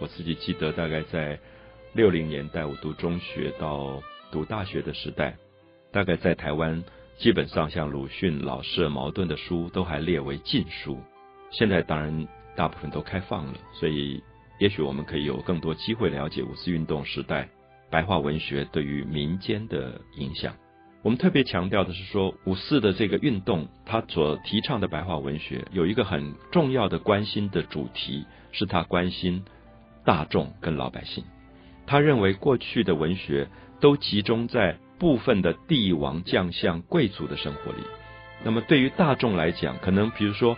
我自己记得，大概在六零年代，我读中学到读大学的时代，大概在台湾，基本上像鲁迅、老舍、茅盾的书都还列为禁书。现在当然大部分都开放了，所以也许我们可以有更多机会了解五四运动时代白话文学对于民间的影响。我们特别强调的是说，五四的这个运动，它所提倡的白话文学有一个很重要的关心的主题，是他关心。大众跟老百姓，他认为过去的文学都集中在部分的帝王将相贵族的生活里。那么对于大众来讲，可能比如说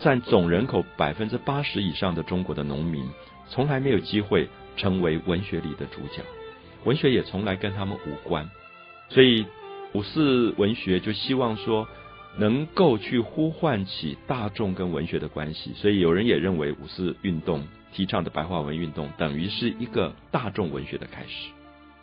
占总人口百分之八十以上的中国的农民，从来没有机会成为文学里的主角，文学也从来跟他们无关。所以五四文学就希望说，能够去呼唤起大众跟文学的关系。所以有人也认为五四运动。提倡的白话文运动等于是一个大众文学的开始。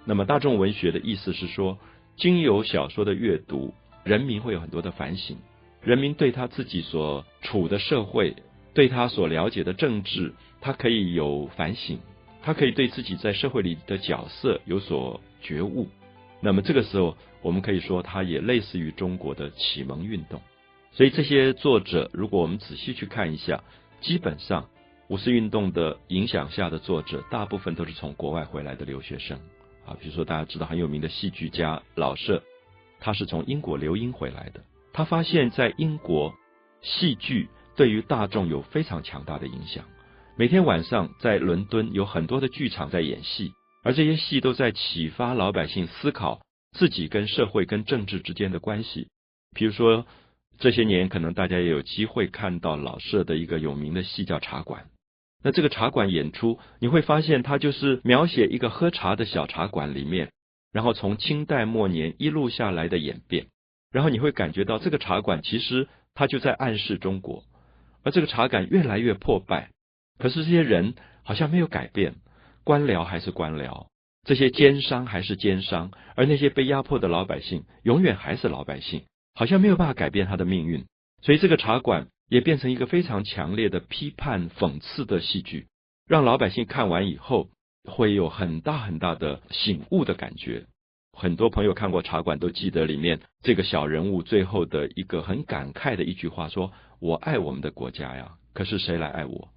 那么，大众文学的意思是说，经由小说的阅读，人民会有很多的反省。人民对他自己所处的社会，对他所了解的政治，他可以有反省，他可以对自己在社会里的角色有所觉悟。那么，这个时候，我们可以说，它也类似于中国的启蒙运动。所以，这些作者，如果我们仔细去看一下，基本上。五四运动的影响下的作者，大部分都是从国外回来的留学生啊。比如说，大家知道很有名的戏剧家老舍，他是从英国留英回来的。他发现，在英国，戏剧对于大众有非常强大的影响。每天晚上，在伦敦有很多的剧场在演戏，而这些戏都在启发老百姓思考自己跟社会、跟政治之间的关系。比如说，这些年可能大家也有机会看到老舍的一个有名的戏叫《茶馆》。那这个茶馆演出，你会发现它就是描写一个喝茶的小茶馆里面，然后从清代末年一路下来的演变，然后你会感觉到这个茶馆其实它就在暗示中国，而这个茶馆越来越破败，可是这些人好像没有改变，官僚还是官僚，这些奸商还是奸商，而那些被压迫的老百姓永远还是老百姓，好像没有办法改变他的命运，所以这个茶馆。也变成一个非常强烈的批判讽刺的戏剧，让老百姓看完以后会有很大很大的醒悟的感觉。很多朋友看过《茶馆》都记得里面这个小人物最后的一个很感慨的一句话：“说我爱我们的国家呀，可是谁来爱我？”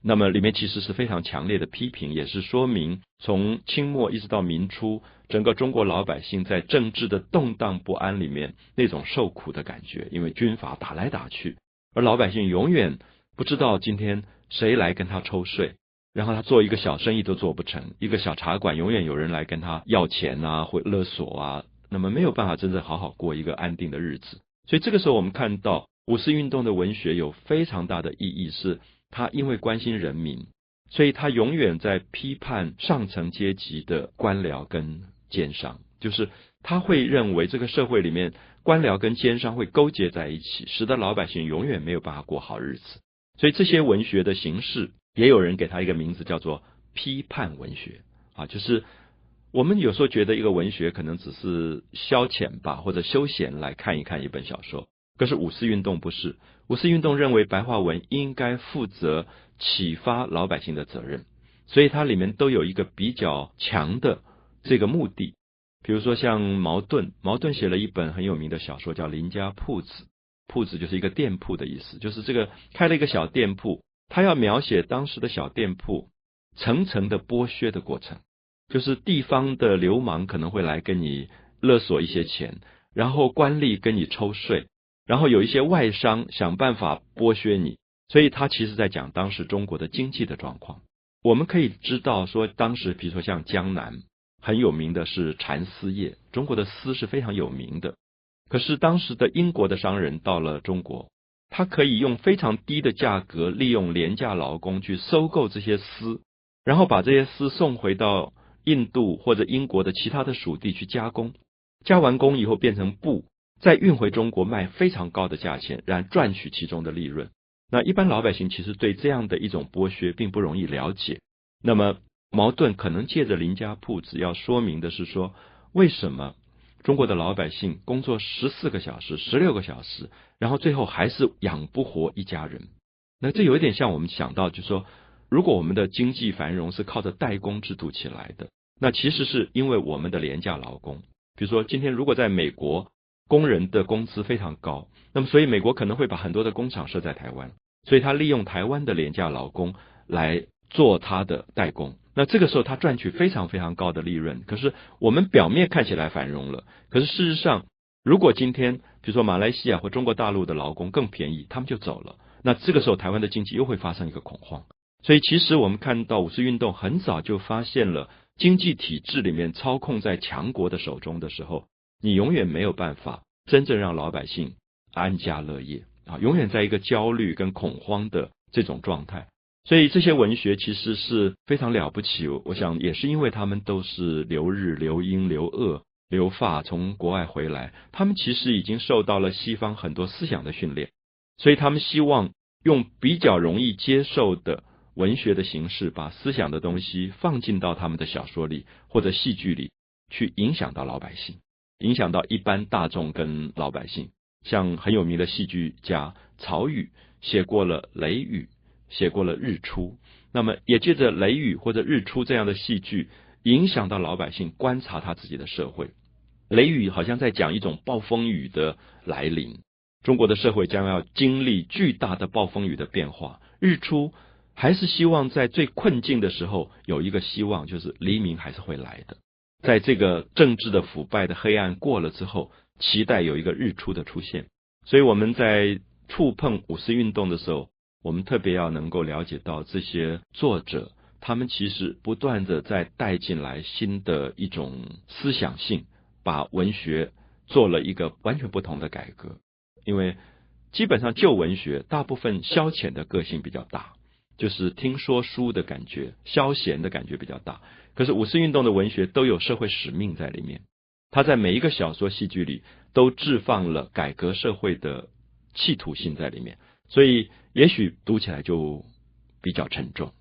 那么里面其实是非常强烈的批评，也是说明从清末一直到明初，整个中国老百姓在政治的动荡不安里面那种受苦的感觉，因为军阀打来打去。而老百姓永远不知道今天谁来跟他抽税，然后他做一个小生意都做不成，一个小茶馆永远有人来跟他要钱啊，或勒索啊，那么没有办法真正好好过一个安定的日子。所以这个时候，我们看到五四运动的文学有非常大的意义，是他因为关心人民，所以他永远在批判上层阶级的官僚跟奸商，就是他会认为这个社会里面。官僚跟奸商会勾结在一起，使得老百姓永远没有办法过好日子。所以这些文学的形式，也有人给他一个名字，叫做批判文学啊。就是我们有时候觉得一个文学可能只是消遣吧，或者休闲来看一看一本小说。可是五四运动不是，五四运动认为白话文应该负责启发老百姓的责任，所以它里面都有一个比较强的这个目的。比如说像茅盾，茅盾写了一本很有名的小说，叫《林家铺子》，铺子就是一个店铺的意思，就是这个开了一个小店铺，他要描写当时的小店铺层层的剥削的过程，就是地方的流氓可能会来跟你勒索一些钱，然后官吏跟你抽税，然后有一些外商想办法剥削你，所以他其实在讲当时中国的经济的状况。我们可以知道说，当时比如说像江南。很有名的是蚕丝业，中国的丝是非常有名的。可是当时的英国的商人到了中国，他可以用非常低的价格，利用廉价劳工去收购这些丝，然后把这些丝送回到印度或者英国的其他的属地去加工，加完工以后变成布，再运回中国卖非常高的价钱，然后赚取其中的利润。那一般老百姓其实对这样的一种剥削并不容易了解。那么。矛盾可能借着林家铺子要说明的是说，为什么中国的老百姓工作十四个小时、十六个小时，然后最后还是养不活一家人？那这有一点像我们想到，就是说如果我们的经济繁荣是靠着代工制度起来的，那其实是因为我们的廉价劳工。比如说，今天如果在美国工人的工资非常高，那么所以美国可能会把很多的工厂设在台湾，所以他利用台湾的廉价劳工来做他的代工。那这个时候他赚取非常非常高的利润。可是我们表面看起来繁荣了，可是事实上，如果今天比如说马来西亚或中国大陆的劳工更便宜，他们就走了。那这个时候台湾的经济又会发生一个恐慌。所以，其实我们看到五四运动很早就发现了，经济体制里面操控在强国的手中的时候，你永远没有办法真正让老百姓安家乐业啊，永远在一个焦虑跟恐慌的这种状态。所以，这些文学其实是非常了不起。我想，也是因为他们都是留日、留英、留鄂、留法从国外回来，他们其实已经受到了西方很多思想的训练，所以他们希望用比较容易接受的。文学的形式把思想的东西放进到他们的小说里或者戏剧里，去影响到老百姓，影响到一般大众跟老百姓。像很有名的戏剧家曹禺写过了《雷雨》，写过了《日出》，那么也借着《雷雨》或者《日出》这样的戏剧，影响到老百姓观察他自己的社会。《雷雨》好像在讲一种暴风雨的来临，中国的社会将要经历巨大的暴风雨的变化。《日出》。还是希望在最困境的时候有一个希望，就是黎明还是会来的。在这个政治的腐败的黑暗过了之后，期待有一个日出的出现。所以我们在触碰五四运动的时候，我们特别要能够了解到这些作者，他们其实不断的在带进来新的一种思想性，把文学做了一个完全不同的改革。因为基本上旧文学大部分消遣的个性比较大。就是听说书的感觉，消闲的感觉比较大。可是五四运动的文学都有社会使命在里面，他在每一个小说、戏剧里都置放了改革社会的企图性在里面，所以也许读起来就比较沉重。